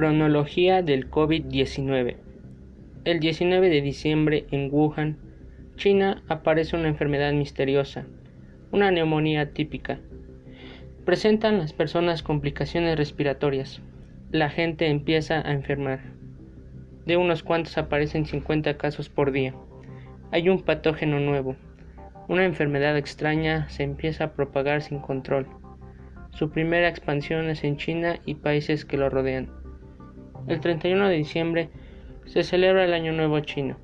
Cronología del COVID-19 El 19 de diciembre en Wuhan, China, aparece una enfermedad misteriosa, una neumonía típica. Presentan las personas complicaciones respiratorias. La gente empieza a enfermar. De unos cuantos aparecen 50 casos por día. Hay un patógeno nuevo. Una enfermedad extraña se empieza a propagar sin control. Su primera expansión es en China y países que lo rodean. El 31 de diciembre se celebra el Año Nuevo chino.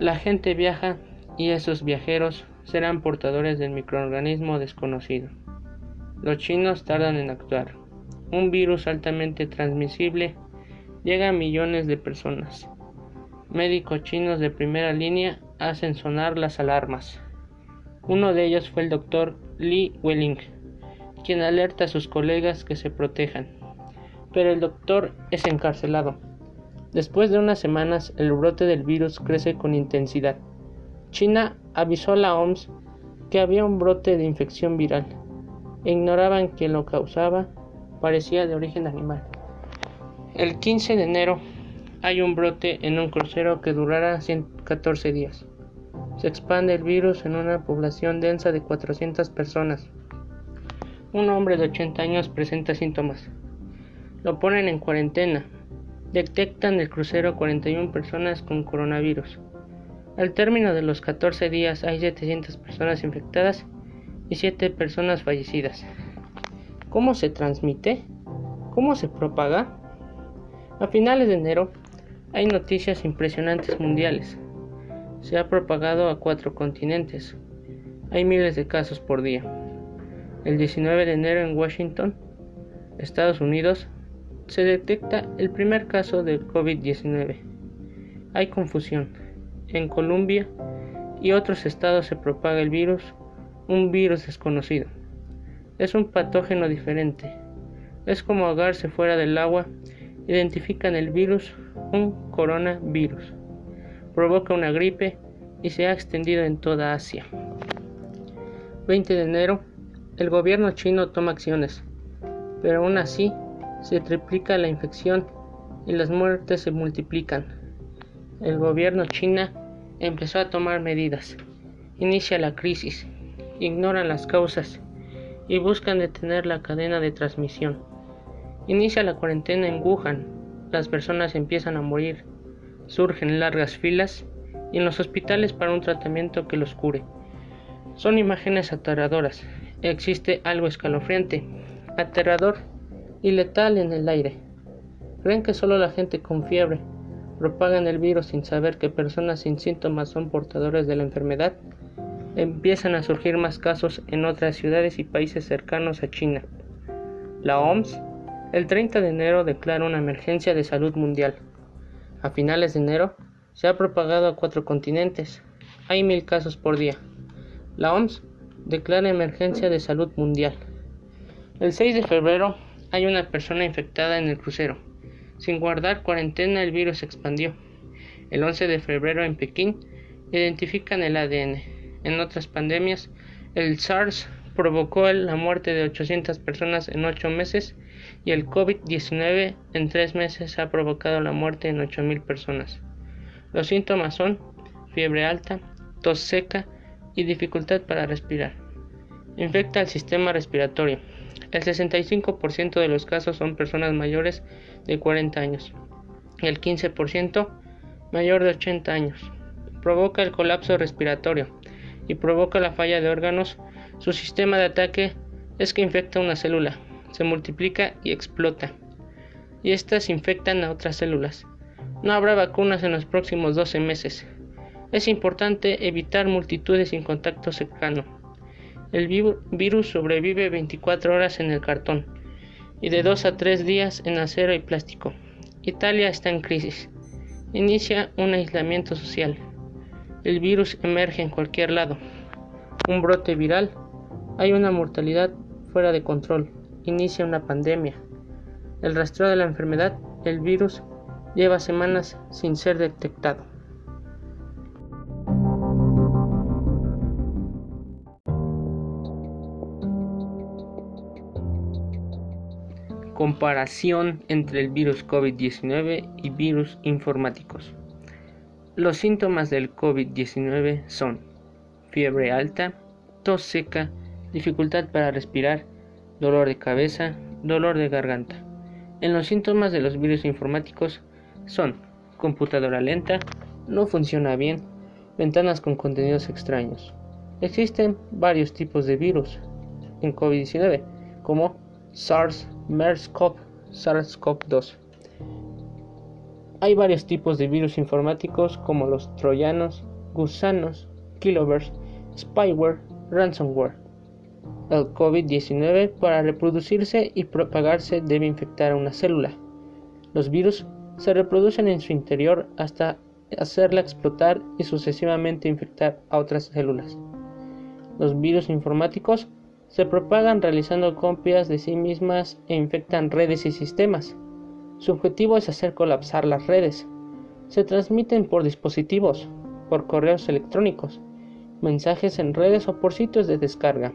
La gente viaja y esos viajeros serán portadores del microorganismo desconocido. Los chinos tardan en actuar. Un virus altamente transmisible llega a millones de personas. Médicos chinos de primera línea hacen sonar las alarmas. Uno de ellos fue el doctor Li Welling, quien alerta a sus colegas que se protejan pero el doctor es encarcelado. Después de unas semanas, el brote del virus crece con intensidad. China avisó a la OMS que había un brote de infección viral. ignoraban que lo causaba parecía de origen animal. El 15 de enero hay un brote en un crucero que durará 114 días. Se expande el virus en una población densa de 400 personas. Un hombre de 80 años presenta síntomas. Lo ponen en cuarentena. Detectan el crucero 41 personas con coronavirus. Al término de los 14 días hay 700 personas infectadas y 7 personas fallecidas. ¿Cómo se transmite? ¿Cómo se propaga? A finales de enero hay noticias impresionantes mundiales. Se ha propagado a cuatro continentes. Hay miles de casos por día. El 19 de enero en Washington, Estados Unidos, se detecta el primer caso de COVID-19. Hay confusión. En Colombia y otros estados se propaga el virus, un virus desconocido. Es un patógeno diferente. Es como ahogarse fuera del agua. Identifican el virus, un coronavirus. Provoca una gripe y se ha extendido en toda Asia. 20 de enero, el gobierno chino toma acciones, pero aún así se triplica la infección y las muertes se multiplican. El gobierno china empezó a tomar medidas. Inicia la crisis, ignoran las causas y buscan detener la cadena de transmisión. Inicia la cuarentena en Wuhan. Las personas empiezan a morir. Surgen largas filas y en los hospitales para un tratamiento que los cure. Son imágenes aterradoras. Existe algo escalofriante, aterrador y letal en el aire. Creen que solo la gente con fiebre propagan el virus sin saber que personas sin síntomas son portadores de la enfermedad. Empiezan a surgir más casos en otras ciudades y países cercanos a China. La OMS el 30 de enero declara una emergencia de salud mundial. A finales de enero se ha propagado a cuatro continentes. Hay mil casos por día. La OMS declara emergencia de salud mundial. El 6 de febrero hay una persona infectada en el crucero. Sin guardar cuarentena, el virus se expandió. El 11 de febrero en Pekín identifican el ADN. En otras pandemias, el SARS provocó la muerte de 800 personas en 8 meses y el COVID-19 en 3 meses ha provocado la muerte en 8.000 personas. Los síntomas son fiebre alta, tos seca y dificultad para respirar. Infecta el sistema respiratorio. El 65% de los casos son personas mayores de 40 años y el 15% mayor de 80 años. Provoca el colapso respiratorio y provoca la falla de órganos. Su sistema de ataque es que infecta una célula, se multiplica y explota. Y estas infectan a otras células. No habrá vacunas en los próximos 12 meses. Es importante evitar multitudes sin contacto cercano. El virus sobrevive 24 horas en el cartón y de 2 a 3 días en acero y plástico. Italia está en crisis. Inicia un aislamiento social. El virus emerge en cualquier lado. Un brote viral. Hay una mortalidad fuera de control. Inicia una pandemia. El rastreo de la enfermedad, el virus, lleva semanas sin ser detectado. Comparación entre el virus COVID-19 y virus informáticos. Los síntomas del COVID-19 son fiebre alta, tos seca, dificultad para respirar, dolor de cabeza, dolor de garganta. En los síntomas de los virus informáticos son computadora lenta, no funciona bien, ventanas con contenidos extraños. Existen varios tipos de virus en COVID-19, como SARS, MERS-CoV, SARS-CoV-2. Hay varios tipos de virus informáticos como los troyanos, gusanos, kilovers, spyware, ransomware. El COVID-19 para reproducirse y propagarse debe infectar a una célula. Los virus se reproducen en su interior hasta hacerla explotar y sucesivamente infectar a otras células. Los virus informáticos se propagan realizando copias de sí mismas e infectan redes y sistemas. Su objetivo es hacer colapsar las redes. Se transmiten por dispositivos, por correos electrónicos, mensajes en redes o por sitios de descarga.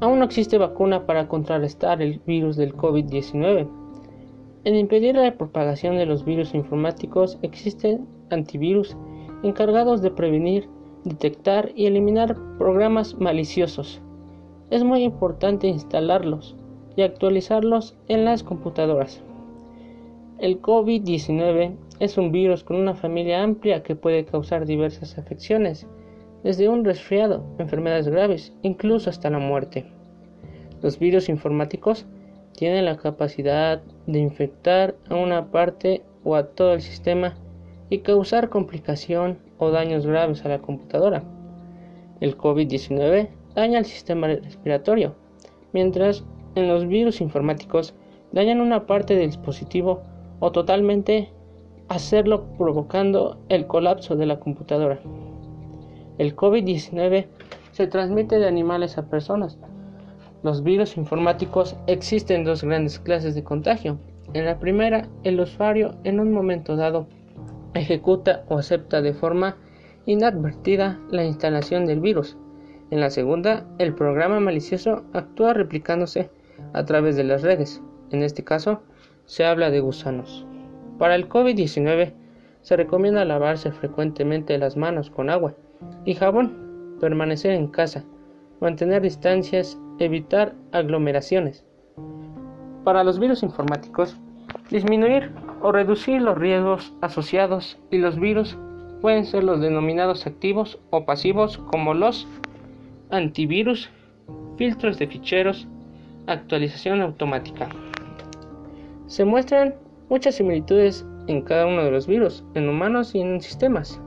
Aún no existe vacuna para contrarrestar el virus del COVID-19. En impedir la propagación de los virus informáticos existen antivirus encargados de prevenir, detectar y eliminar programas maliciosos. Es muy importante instalarlos y actualizarlos en las computadoras. El COVID-19 es un virus con una familia amplia que puede causar diversas afecciones, desde un resfriado, enfermedades graves, incluso hasta la muerte. Los virus informáticos tienen la capacidad de infectar a una parte o a todo el sistema y causar complicación o daños graves a la computadora. El COVID-19 daña el sistema respiratorio, mientras en los virus informáticos dañan una parte del dispositivo o totalmente hacerlo provocando el colapso de la computadora. El COVID-19 se transmite de animales a personas. Los virus informáticos existen dos grandes clases de contagio. En la primera, el usuario en un momento dado ejecuta o acepta de forma inadvertida la instalación del virus. En la segunda, el programa malicioso actúa replicándose a través de las redes. En este caso, se habla de gusanos. Para el COVID-19 se recomienda lavarse frecuentemente las manos con agua y jabón, permanecer en casa, mantener distancias, evitar aglomeraciones. Para los virus informáticos, disminuir o reducir los riesgos asociados y los virus pueden ser los denominados activos o pasivos como los antivirus, filtros de ficheros, actualización automática. Se muestran muchas similitudes en cada uno de los virus, en humanos y en sistemas.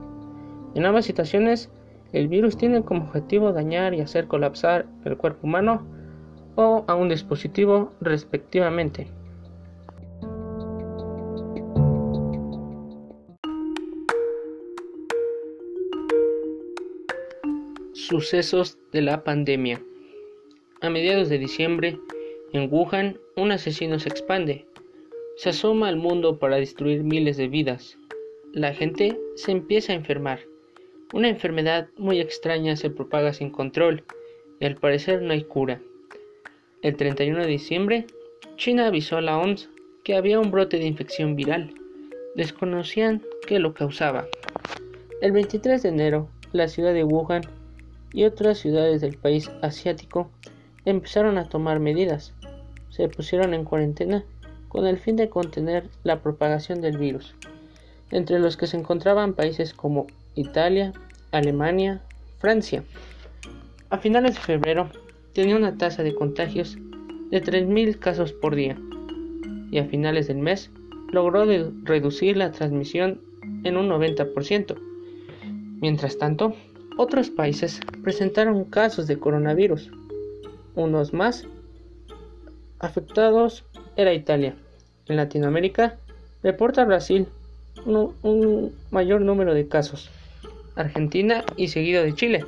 En ambas situaciones, el virus tiene como objetivo dañar y hacer colapsar el cuerpo humano o a un dispositivo respectivamente. Sucesos de la pandemia. A mediados de diciembre, en Wuhan, un asesino se expande. Se asoma al mundo para destruir miles de vidas. La gente se empieza a enfermar. Una enfermedad muy extraña se propaga sin control y al parecer no hay cura. El 31 de diciembre, China avisó a la OMS que había un brote de infección viral. Desconocían qué lo causaba. El 23 de enero, la ciudad de Wuhan y otras ciudades del país asiático empezaron a tomar medidas. Se pusieron en cuarentena con el fin de contener la propagación del virus, entre los que se encontraban países como Italia, Alemania, Francia. A finales de febrero tenía una tasa de contagios de 3.000 casos por día y a finales del mes logró reducir la transmisión en un 90%. Mientras tanto, otros países presentaron casos de coronavirus. Unos más afectados era Italia. En Latinoamérica reporta Brasil un, un, mayor número de casos. Argentina y seguido de Chile.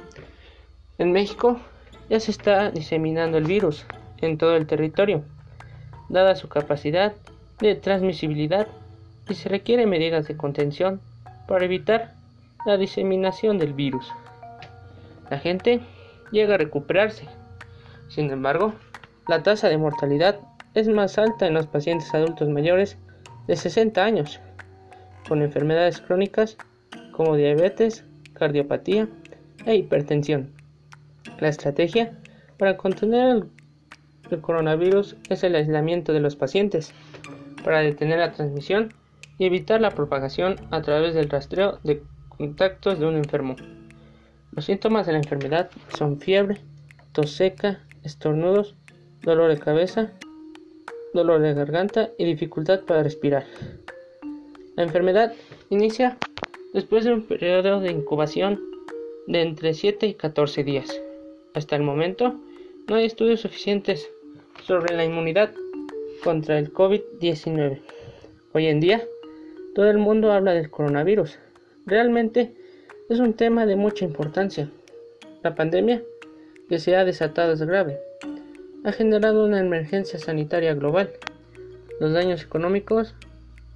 En México ya se está diseminando el virus en todo el territorio, dada su capacidad de transmisibilidad y se requieren medidas de contención para evitar la diseminación del virus la gente llega a recuperarse. Sin embargo, la tasa de mortalidad es más alta en los pacientes adultos mayores de 60 años, con enfermedades crónicas como diabetes, cardiopatía e hipertensión. La estrategia para contener el, coronavirus es el aislamiento de los pacientes para detener la transmisión y evitar la propagación a través del rastreo de contactos de un enfermo. Los síntomas de la enfermedad son fiebre, tos seca, estornudos, dolor de cabeza, dolor de garganta y dificultad para respirar. La enfermedad inicia después de un periodo de incubación de entre 7 y 14 días. Hasta el momento, no hay estudios suficientes sobre la inmunidad contra el COVID-19. Hoy en día, todo el mundo habla del coronavirus. Realmente es un tema de mucha importancia. La pandemia que se ha desatado es grave. Ha generado una emergencia sanitaria global. Los daños económicos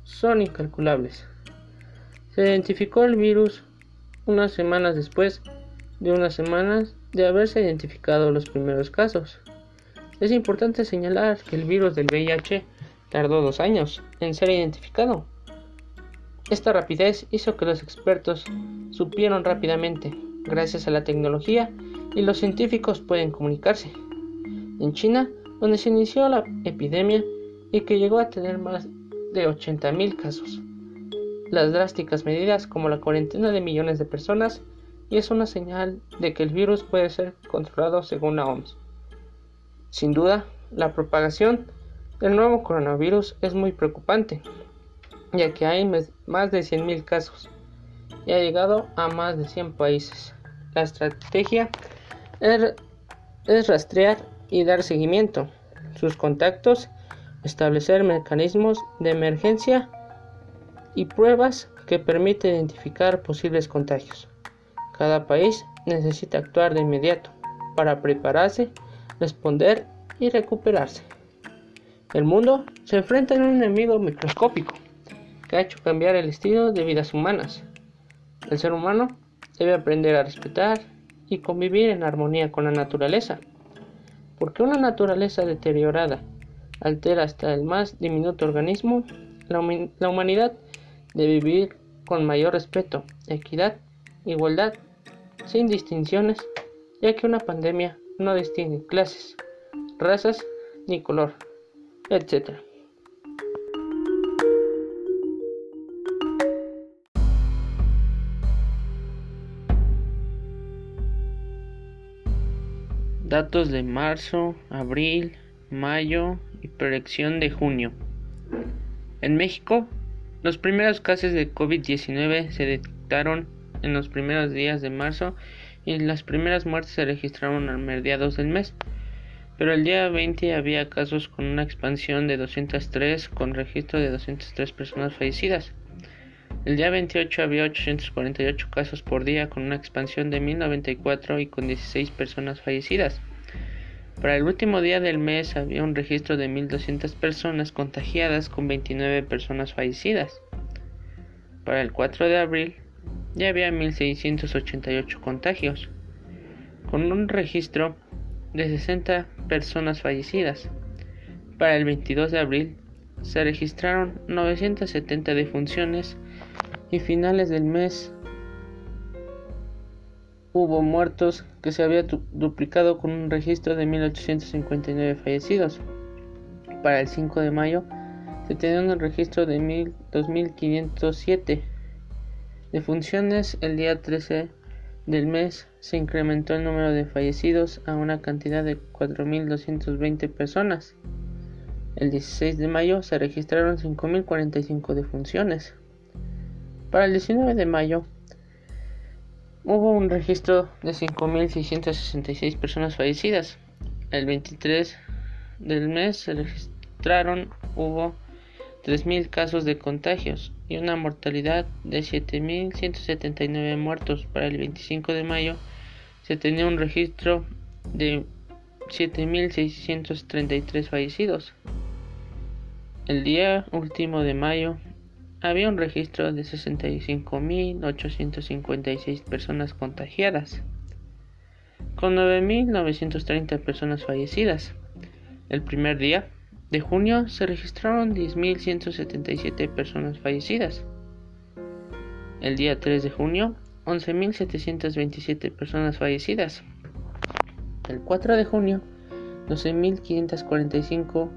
son incalculables. Se identificó el virus unas semanas después de unas semanas de haberse identificado los primeros casos. Es importante señalar que el virus del VIH tardó dos años en ser identificado. Esta rapidez hizo que los expertos supieron rápidamente, gracias a la tecnología, y los científicos pueden comunicarse. En China, donde se inició la epidemia y que llegó a tener más de 80.000 casos. Las drásticas medidas como la cuarentena de millones de personas y es una señal de que el virus puede ser controlado según la OMS. Sin duda, la propagación del nuevo coronavirus es muy preocupante, ya que hay más de 100.000 casos y ha llegado a más de 100 países. La estrategia es rastrear y dar seguimiento, sus contactos, establecer mecanismos de emergencia y pruebas que permiten identificar posibles contagios. Cada país necesita actuar de inmediato para prepararse responder y recuperarse. El mundo se enfrenta a un enemigo microscópico ha hecho cambiar el estilo de vidas humanas. El ser humano debe aprender a respetar y convivir en armonía con la naturaleza, porque una naturaleza deteriorada altera hasta el más diminuto organismo, la humanidad debe vivir con mayor respeto, equidad, igualdad, sin distinciones, ya que una pandemia no distingue clases, razas ni color, etc. Datos de marzo, abril, mayo y proyección de junio. En México, los primeros casos de COVID-19 se detectaron en los primeros días de marzo y las primeras muertes se registraron a mediados del mes. Pero el día 20 había casos con una expansión de 203 con registro de 203 personas fallecidas. El día 28 había 848 casos por día con una expansión de 1094 y con 16 personas fallecidas. Para el último día del mes había un registro de 1200 personas contagiadas con 29 personas fallecidas. Para el 4 de abril ya había 1.688 contagios, con un registro de 60 personas fallecidas. Para el 22 de abril se registraron 970 defunciones y finales del mes hubo muertos que se había duplicado con un registro de 1859 fallecidos. Para el 5 de mayo se tenía un registro de 2507 de funciones, el día 13 del mes se incrementó el número de fallecidos a una cantidad de 4.220 personas. El 16 de mayo se registraron 5.045 defunciones. Para el 19 de mayo hubo un registro de 5.666 personas fallecidas. El 23 del mes se registraron, hubo 3.000 casos de contagios y una mortalidad de 7.179 muertos. Para el 25 de mayo se tenía un registro de 7.633 fallecidos. El día último de mayo había un registro de 65.856 personas contagiadas, con 9.930 personas fallecidas. El primer día de junio se registraron 10.177 personas fallecidas. El día 3 de junio, 11.727 personas fallecidas. El 4 de junio, 12.545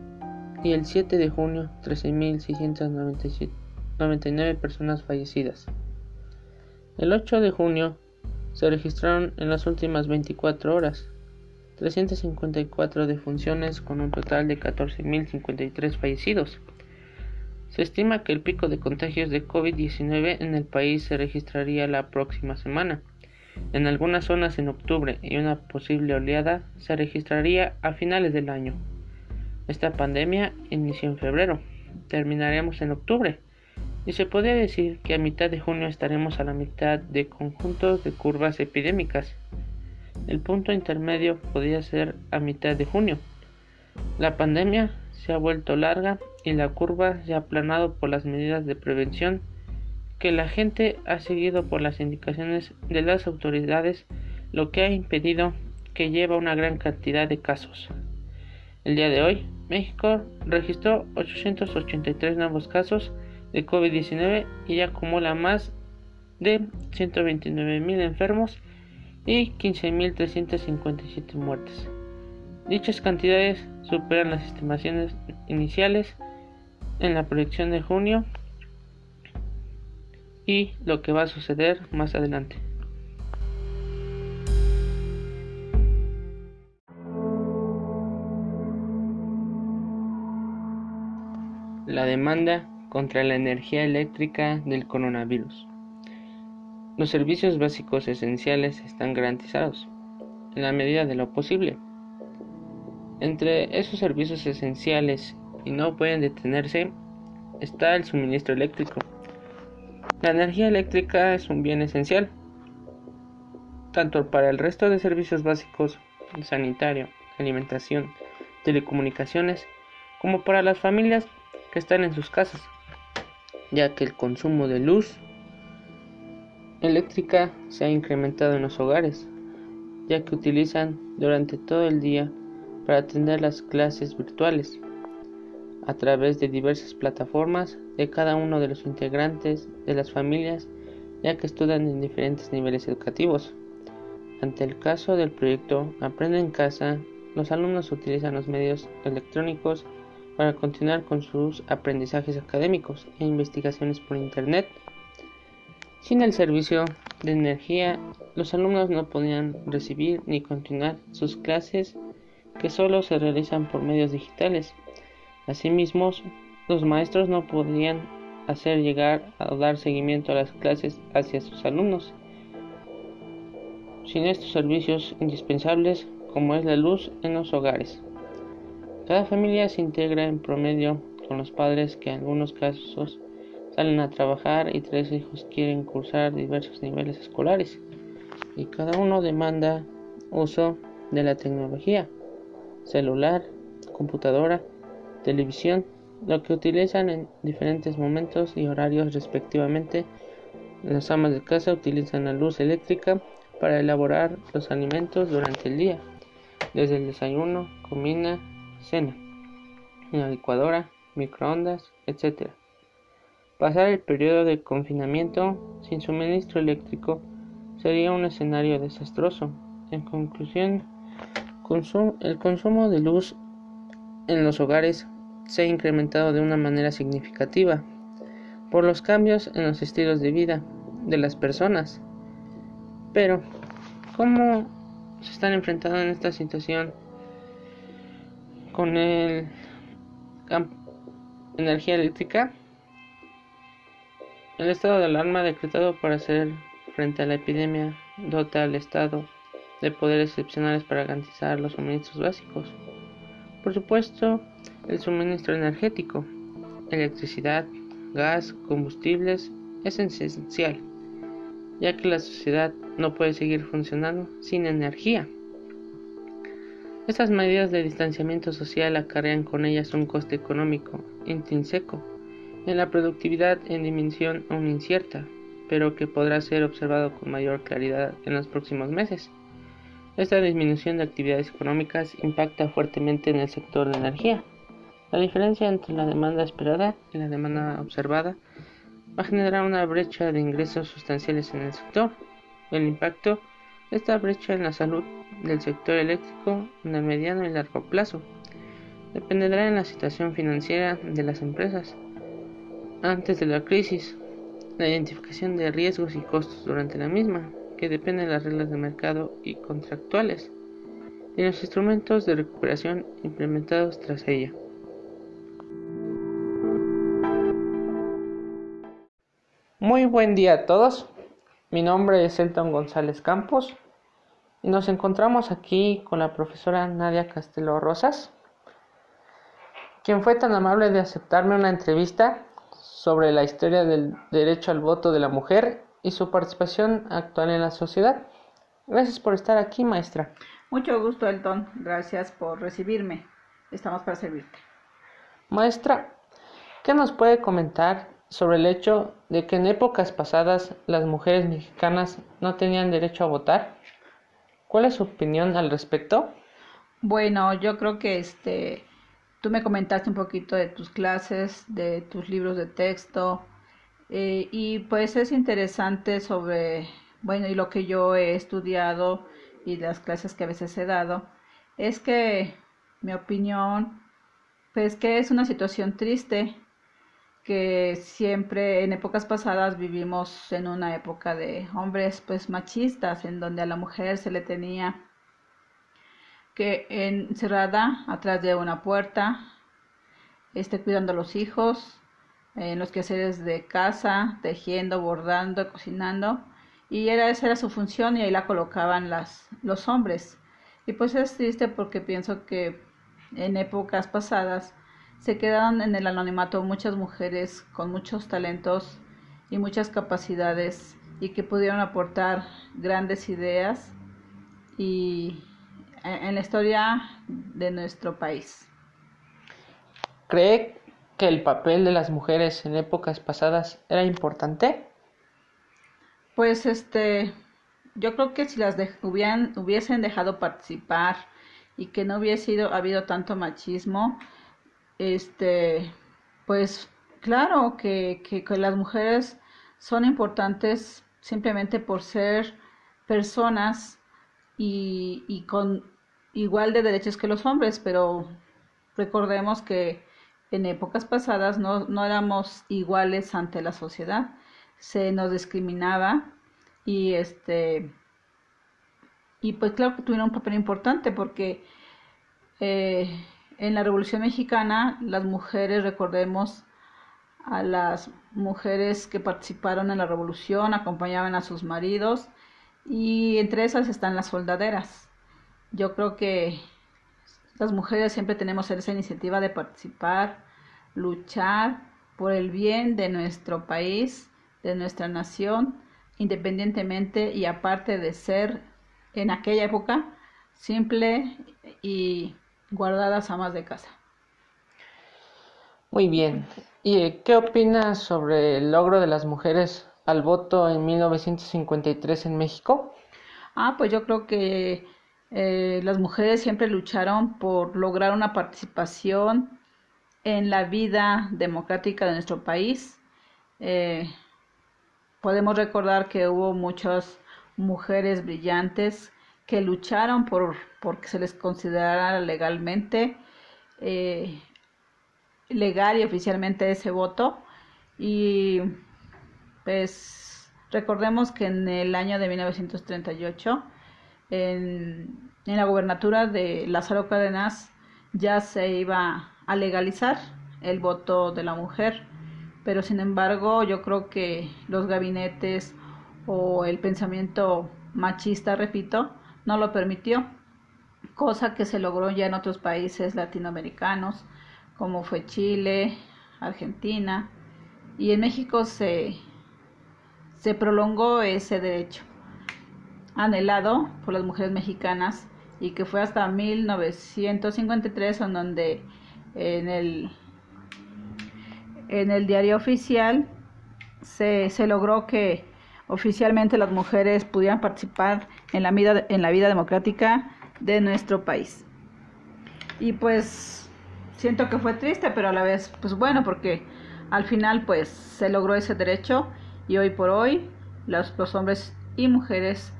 y el 7 de junio, 13.699 personas fallecidas. El 8 de junio se registraron en las últimas 24 horas 354 defunciones con un total de 14.053 fallecidos. Se estima que el pico de contagios de COVID-19 en el país se registraría la próxima semana. En algunas zonas en octubre y una posible oleada se registraría a finales del año. Esta pandemia inició en febrero. Terminaremos en octubre. Y se podría decir que a mitad de junio estaremos a la mitad de conjuntos de curvas epidémicas. El punto intermedio podría ser a mitad de junio. La pandemia se ha vuelto larga y la curva se ha aplanado por las medidas de prevención que la gente ha seguido por las indicaciones de las autoridades, lo que ha impedido que lleva una gran cantidad de casos. El día de hoy, México registró 883 nuevos casos de COVID-19 y acumula más de 129.000 enfermos y 15.357 muertes. Dichas cantidades superan las estimaciones iniciales en la proyección de junio y lo que va a suceder más adelante. La demanda contra la energía eléctrica del coronavirus. Los servicios básicos esenciales están garantizados, en la medida de lo posible. Entre esos servicios esenciales y no pueden detenerse está el suministro eléctrico. La energía eléctrica es un bien esencial, tanto para el resto de servicios básicos, sanitario, alimentación, telecomunicaciones, como para las familias que están en sus casas, ya que el consumo de luz eléctrica se ha incrementado en los hogares, ya que utilizan durante todo el día para atender las clases virtuales a través de diversas plataformas de cada uno de los integrantes de las familias, ya que estudian en diferentes niveles educativos. Ante el caso del proyecto Aprende en casa, los alumnos utilizan los medios electrónicos para continuar con sus aprendizajes académicos e investigaciones por Internet sin el servicio de energía, los alumnos no podían recibir ni continuar sus clases que solo se realizan por medios digitales. Asimismo, los maestros no podían hacer llegar o dar seguimiento a las clases hacia sus alumnos. Sin estos servicios indispensables como es la luz en los hogares. Cada familia se integra en promedio con los padres que en algunos casos salen a trabajar y tres hijos quieren cursar diversos niveles escolares y cada uno demanda uso de la tecnología, celular, computadora, televisión, lo que utilizan en diferentes momentos y horarios respectivamente. Las amas de casa utilizan la luz eléctrica para elaborar los alimentos durante el día, desde el desayuno, comida, cena, la licuadora, microondas, etc. Pasar el periodo de confinamiento sin suministro eléctrico sería un escenario desastroso. En conclusión, el consumo de luz en los hogares se ha incrementado de una manera significativa por los cambios en los estilos de vida de las personas. Pero, ¿cómo se están enfrentando en esta situación con el energía eléctrica? El estado de alarma decretado para hacer frente a la epidemia dota al Estado de poderes excepcionales para garantizar los suministros básicos. Por supuesto, el suministro energético, electricidad, gas, combustibles es esencial, ya que la sociedad no puede seguir funcionando sin energía. Estas medidas de distanciamiento social acarrean con ellas un coste económico intrínseco en la productividad en dimensión aún incierta, pero que podrá ser observado con mayor claridad en los próximos meses. Esta disminución de actividades económicas impacta fuertemente en el sector de energía, La diferencia entre la demanda esperada y la demanda observada va a generar una brecha de ingresos sustanciales en el sector. El impacto esta brecha en la salud del sector eléctrico en el mediano y largo plazo dependerá en la situación financiera de las empresas antes de la crisis, la identificación de riesgos y costos durante la misma, que depende de las reglas de mercado y contractuales, y los instrumentos de recuperación implementados tras ella. Muy buen día a todos. Mi nombre es Elton González Campos y nos encontramos aquí con la profesora Nadia Castelo Rosas, quien fue tan amable de aceptarme una entrevista sobre la historia del derecho al voto de la mujer y su participación actual en la sociedad. Gracias por estar aquí, maestra. Mucho gusto, Elton. Gracias por recibirme. Estamos para servirte. Maestra, ¿qué nos puede comentar sobre el hecho de que en épocas pasadas las mujeres mexicanas no tenían derecho a votar? ¿Cuál es su opinión al respecto? Bueno, yo creo que este tú me comentaste un poquito de tus clases, de tus libros de texto eh, y pues es interesante sobre, bueno, y lo que yo he estudiado y las clases que a veces he dado, es que mi opinión, pues que es una situación triste que siempre en épocas pasadas vivimos en una época de hombres pues machistas en donde a la mujer se le tenía que encerrada atrás de una puerta esté cuidando a los hijos en los quehaceres de casa tejiendo bordando cocinando y era esa era su función y ahí la colocaban las los hombres. Y pues es triste porque pienso que en épocas pasadas se quedaron en el anonimato muchas mujeres con muchos talentos y muchas capacidades y que pudieron aportar grandes ideas y e, en la historia de nuestro país. ¿Cree que el papel de las mujeres en épocas pasadas era importante? Pues este, yo creo que si las hubiesen dejado participar y que no hubiese sido, habido tanto machismo, este, pues claro que, que, las mujeres son importantes simplemente por ser personas y, y, con igual de derechos que los hombres, pero recordemos que en épocas pasadas no, no éramos iguales ante la sociedad, se nos discriminaba y este y pues claro que tuvieron un papel importante porque eh, en la Revolución Mexicana, las mujeres, recordemos a las mujeres que participaron en la revolución, acompañaban a sus maridos y entre esas están las soldaderas. Yo creo que las mujeres siempre tenemos esa iniciativa de participar, luchar por el bien de nuestro país, de nuestra nación, independientemente y aparte de ser en aquella época simple y guardadas amas de casa. Muy bien. ¿Y qué opinas sobre el logro de las mujeres al voto en 1953 en México? Ah, pues yo creo que eh, las mujeres siempre lucharon por lograr una participación en la vida democrática de nuestro país. Eh, podemos recordar que hubo muchas mujeres brillantes que lucharon por porque se les considerara legalmente eh, legal y oficialmente ese voto. Y pues recordemos que en el año de 1938 en, en la gobernatura de Lázaro Cárdenas ya se iba a legalizar el voto de la mujer. Pero sin embargo yo creo que los gabinetes o el pensamiento machista repito no lo permitió, cosa que se logró ya en otros países latinoamericanos, como fue Chile, Argentina, y en México se, se prolongó ese derecho anhelado por las mujeres mexicanas y que fue hasta 1953 en donde en el en el diario oficial se, se logró que oficialmente las mujeres pudieran participar en la vida, en la vida democrática de nuestro país. Y pues siento que fue triste, pero a la vez, pues bueno, porque al final, pues se logró ese derecho y hoy por hoy los, hombres y mujeres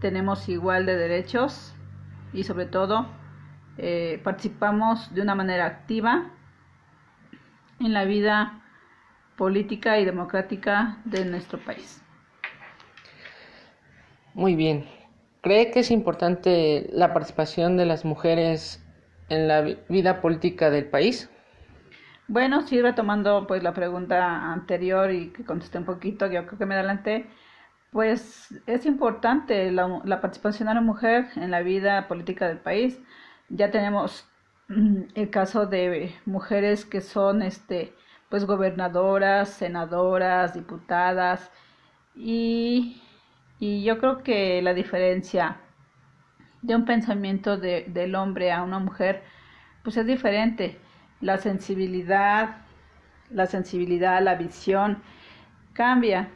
tenemos igual de derechos y sobre todo eh, participamos de una manera activa en la vida política y democrática de nuestro país. Muy bien. ¿Cree que es importante la participación de las mujeres en la vida política del país? Bueno, sí, retomando pues la pregunta anterior y que contesté un poquito, yo creo que me adelanté, pues es importante la, participación de la mujer en la vida política del país ya tenemos mm, el caso de mujeres que son este pues gobernadoras, senadoras, diputadas y, y yo creo que la diferencia de un pensamiento de, del hombre a una mujer pues es diferente la sensibilidad la sensibilidad la visión cambia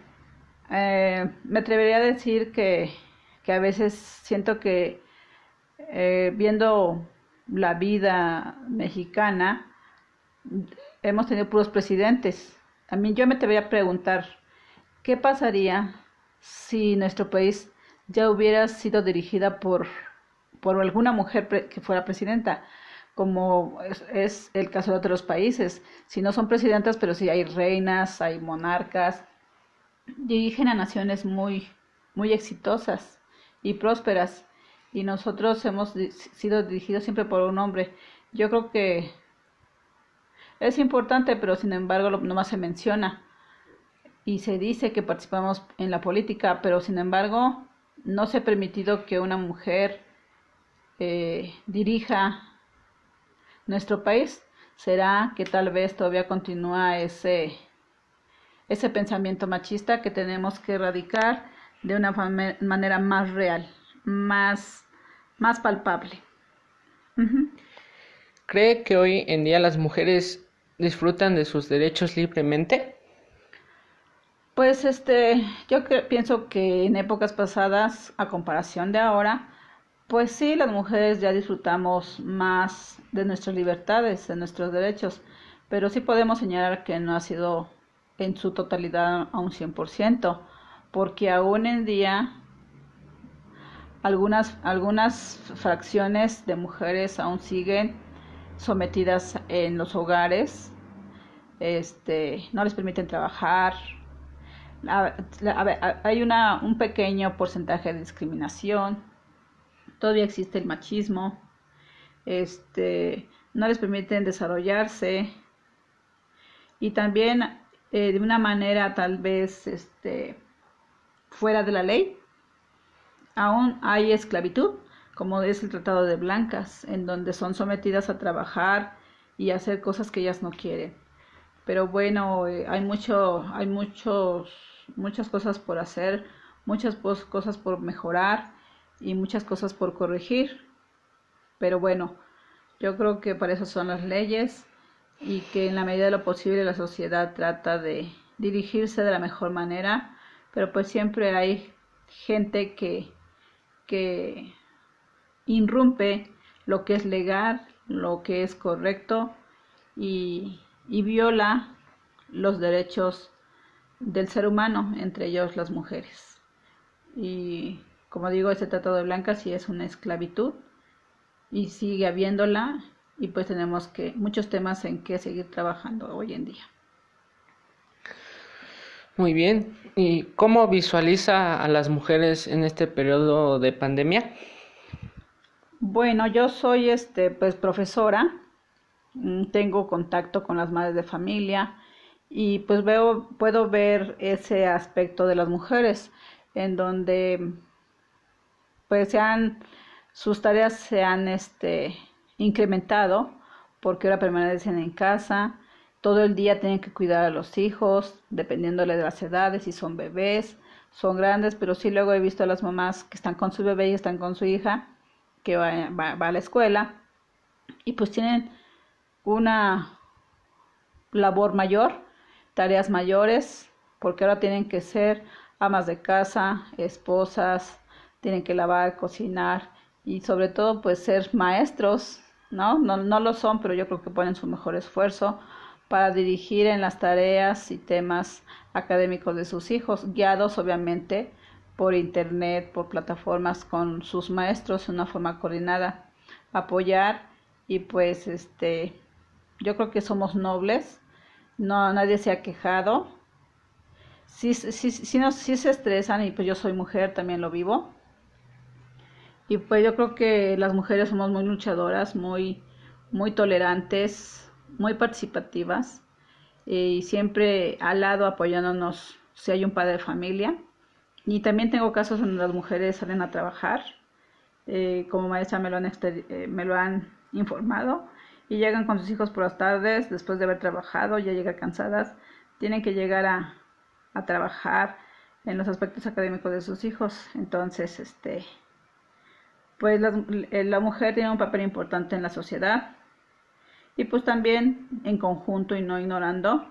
eh, me atrevería a decir que, que a veces siento que eh, viendo la vida mexicana, hemos tenido puros presidentes. A mí yo me voy a preguntar, ¿qué pasaría si nuestro país ya hubiera sido dirigida por, por alguna mujer que fuera presidenta? como es, el caso de otros países. Si no son presidentas, pero sí hay reinas, hay monarcas, dirigen a naciones muy, muy exitosas y prósperas y nosotros hemos sido dirigidos siempre por un hombre. Yo creo que es importante, pero sin embargo no más se menciona y se dice que participamos en la política, pero sin embargo no se ha permitido que una mujer eh, dirija nuestro país. ¿Será que tal vez todavía continúa ese, ese pensamiento machista que tenemos que erradicar de una manera más real, más más palpable. ¿Cree que hoy en día las mujeres disfrutan de sus derechos libremente? Pues este, yo pienso que en épocas pasadas, a comparación de ahora, pues sí, las mujeres ya disfrutamos más de nuestras libertades, de nuestros derechos, pero sí podemos señalar que no ha sido en su totalidad a un 100%, porque aún en día algunas, algunas fracciones de mujeres aún siguen sometidas en los hogares, este, no les permiten trabajar. Hay una, un pequeño porcentaje de discriminación, todavía existe el machismo, este, no les permiten desarrollarse. Y también eh, de una manera tal vez este, fuera de la ley, Aún hay esclavitud, como es el Tratado de Blancas, en donde son sometidas a trabajar y hacer cosas que ellas no quieren. Pero bueno, eh, hay mucho, hay muchos, muchas cosas por hacer, muchas cosas por mejorar y muchas cosas por corregir. Pero bueno, yo creo que para eso son las leyes y que en la medida de lo posible la sociedad trata de dirigirse de la mejor manera, pero pues siempre hay gente que que irrumpe lo que es legal, lo que es correcto y, viola los derechos del ser humano, entre ellos las mujeres. Y como digo, este tratado de Blanca sí es una esclavitud y sigue habiéndola y pues tenemos que muchos temas en que seguir trabajando hoy en día. Muy bien. ¿Y cómo visualiza a las mujeres en este periodo de pandemia? Bueno, yo soy este pues profesora, mm, tengo contacto con las madres de familia y pues veo puedo ver ese aspecto de las mujeres en donde pues se sus tareas se han este incrementado porque ahora permanecen en casa, todo el día tienen que cuidar a los hijos, dependiéndole de las edades, si son bebés, son grandes, pero sí luego he visto a las mamás que están con su bebé y están con su hija, que va, a la escuela, y pues tienen una labor mayor, tareas mayores, porque ahora tienen que ser amas de casa, esposas, tienen que lavar, cocinar y sobre todo pues ser maestros ¿no? ¿no? No lo son, pero yo creo que ponen su mejor esfuerzo para dirigir en las tareas y temas académicos de sus hijos, guiados obviamente por internet, por plataformas con sus maestros de una forma coordinada, apoyar y pues este yo creo que somos nobles, no nadie se ha quejado. Sí, sí, sí, no, sí se estresan y pues yo soy mujer, también lo vivo. Y pues yo creo que las mujeres somos muy luchadoras, muy, muy tolerantes, muy participativas y siempre al lado apoyándonos si hay un padre de familia. Y también tengo casos donde las mujeres salen a trabajar, eh, como maestra me lo, han eh, me lo han informado, y llegan con sus hijos por las tardes, después de haber trabajado, ya llegan cansadas, tienen que llegar a, a trabajar en los aspectos académicos de sus hijos. Entonces, este, pues la, eh, la mujer tiene un papel importante en la sociedad y pues también en conjunto y no ignorando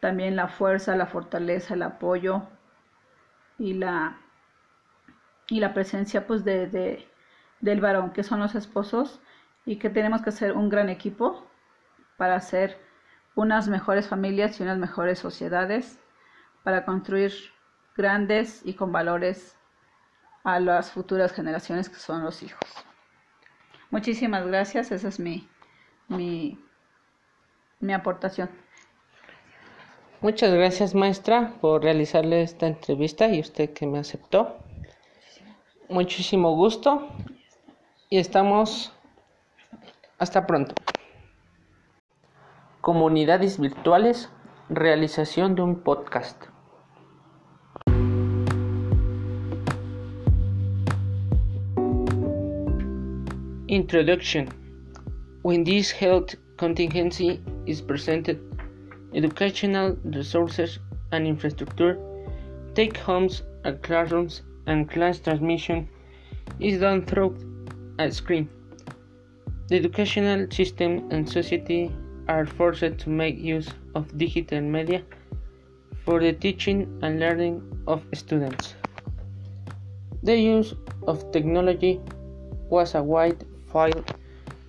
también la fuerza, la fortaleza, el apoyo y la y la presencia pues de, de, del varón que son los esposos y que tenemos que ser un gran equipo para hacer unas mejores familias y unas mejores sociedades para construir grandes y con valores a las futuras generaciones que son los hijos. Muchísimas gracias, esa es mi, mi, mi aportación. Muchas gracias maestra por realizarle esta entrevista y usted que me aceptó. Muchísimo gusto y estamos hasta pronto. Comunidades virtuales, realización de un podcast. Introduction. When this health contingency is presented, educational resources and infrastructure, take homes and classrooms and class transmission is done through a screen. The educational system and society are forced to make use of digital media for the teaching and learning of students. The use of technology was a wide field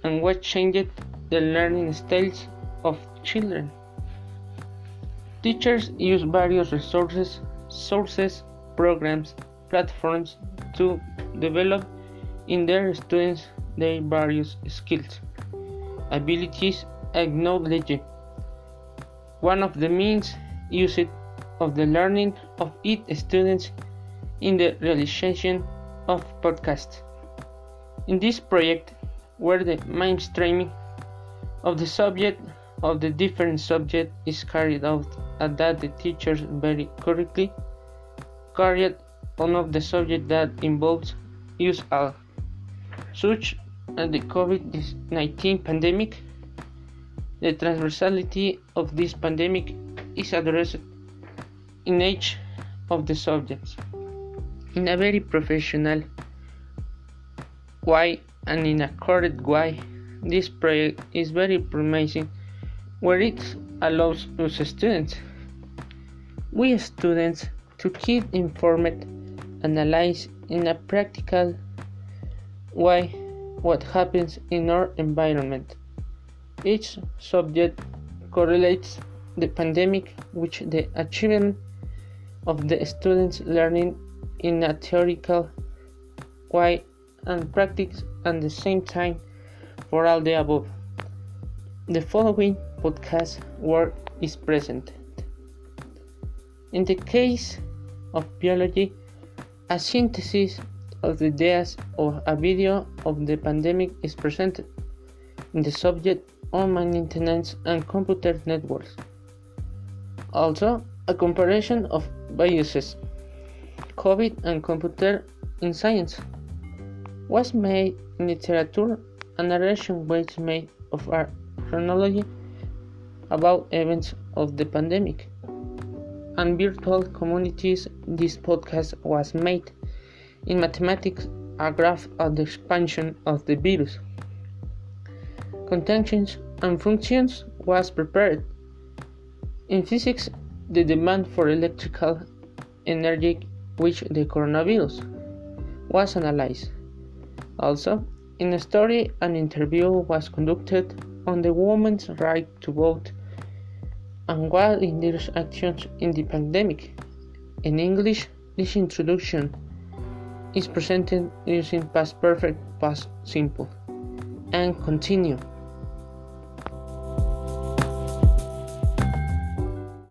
and what changed the learning styles of children. Teachers use various resources, sources, programs, platforms to develop in their students their various skills, abilities, and knowledge. One of the means used of the learning of each students in the realization of podcasts. In this project, where the mainstreaming of the subject of the different subject is carried out and that the teachers very correctly carried one of the subject that involves use of such as the COVID-19 pandemic. The transversality of this pandemic is addressed in each of the subjects in a very professional way and in a correct way. This project is very promising where it allows us students, we students, to keep informed, analyze in a practical way what happens in our environment. Each subject correlates the pandemic with the achievement of the students learning in a theoretical way and practice at the same time for all the above. The following podcast work is presented. In the case of biology, a synthesis of the ideas or a video of the pandemic is presented in the subject on maintenance and computer networks. Also, a comparison of viruses, COVID and computer in science. Was made in literature and narration was made of our chronology about events of the pandemic? And virtual communities this podcast was made in mathematics a graph of the expansion of the virus. Contentions and functions was prepared. In physics the demand for electrical energy which the coronavirus was analyzed. Also In the story, an interview was conducted on the woman's right to vote and what leaders' actions in the pandemic. In English, this introduction is presented using past perfect, past simple, and continue.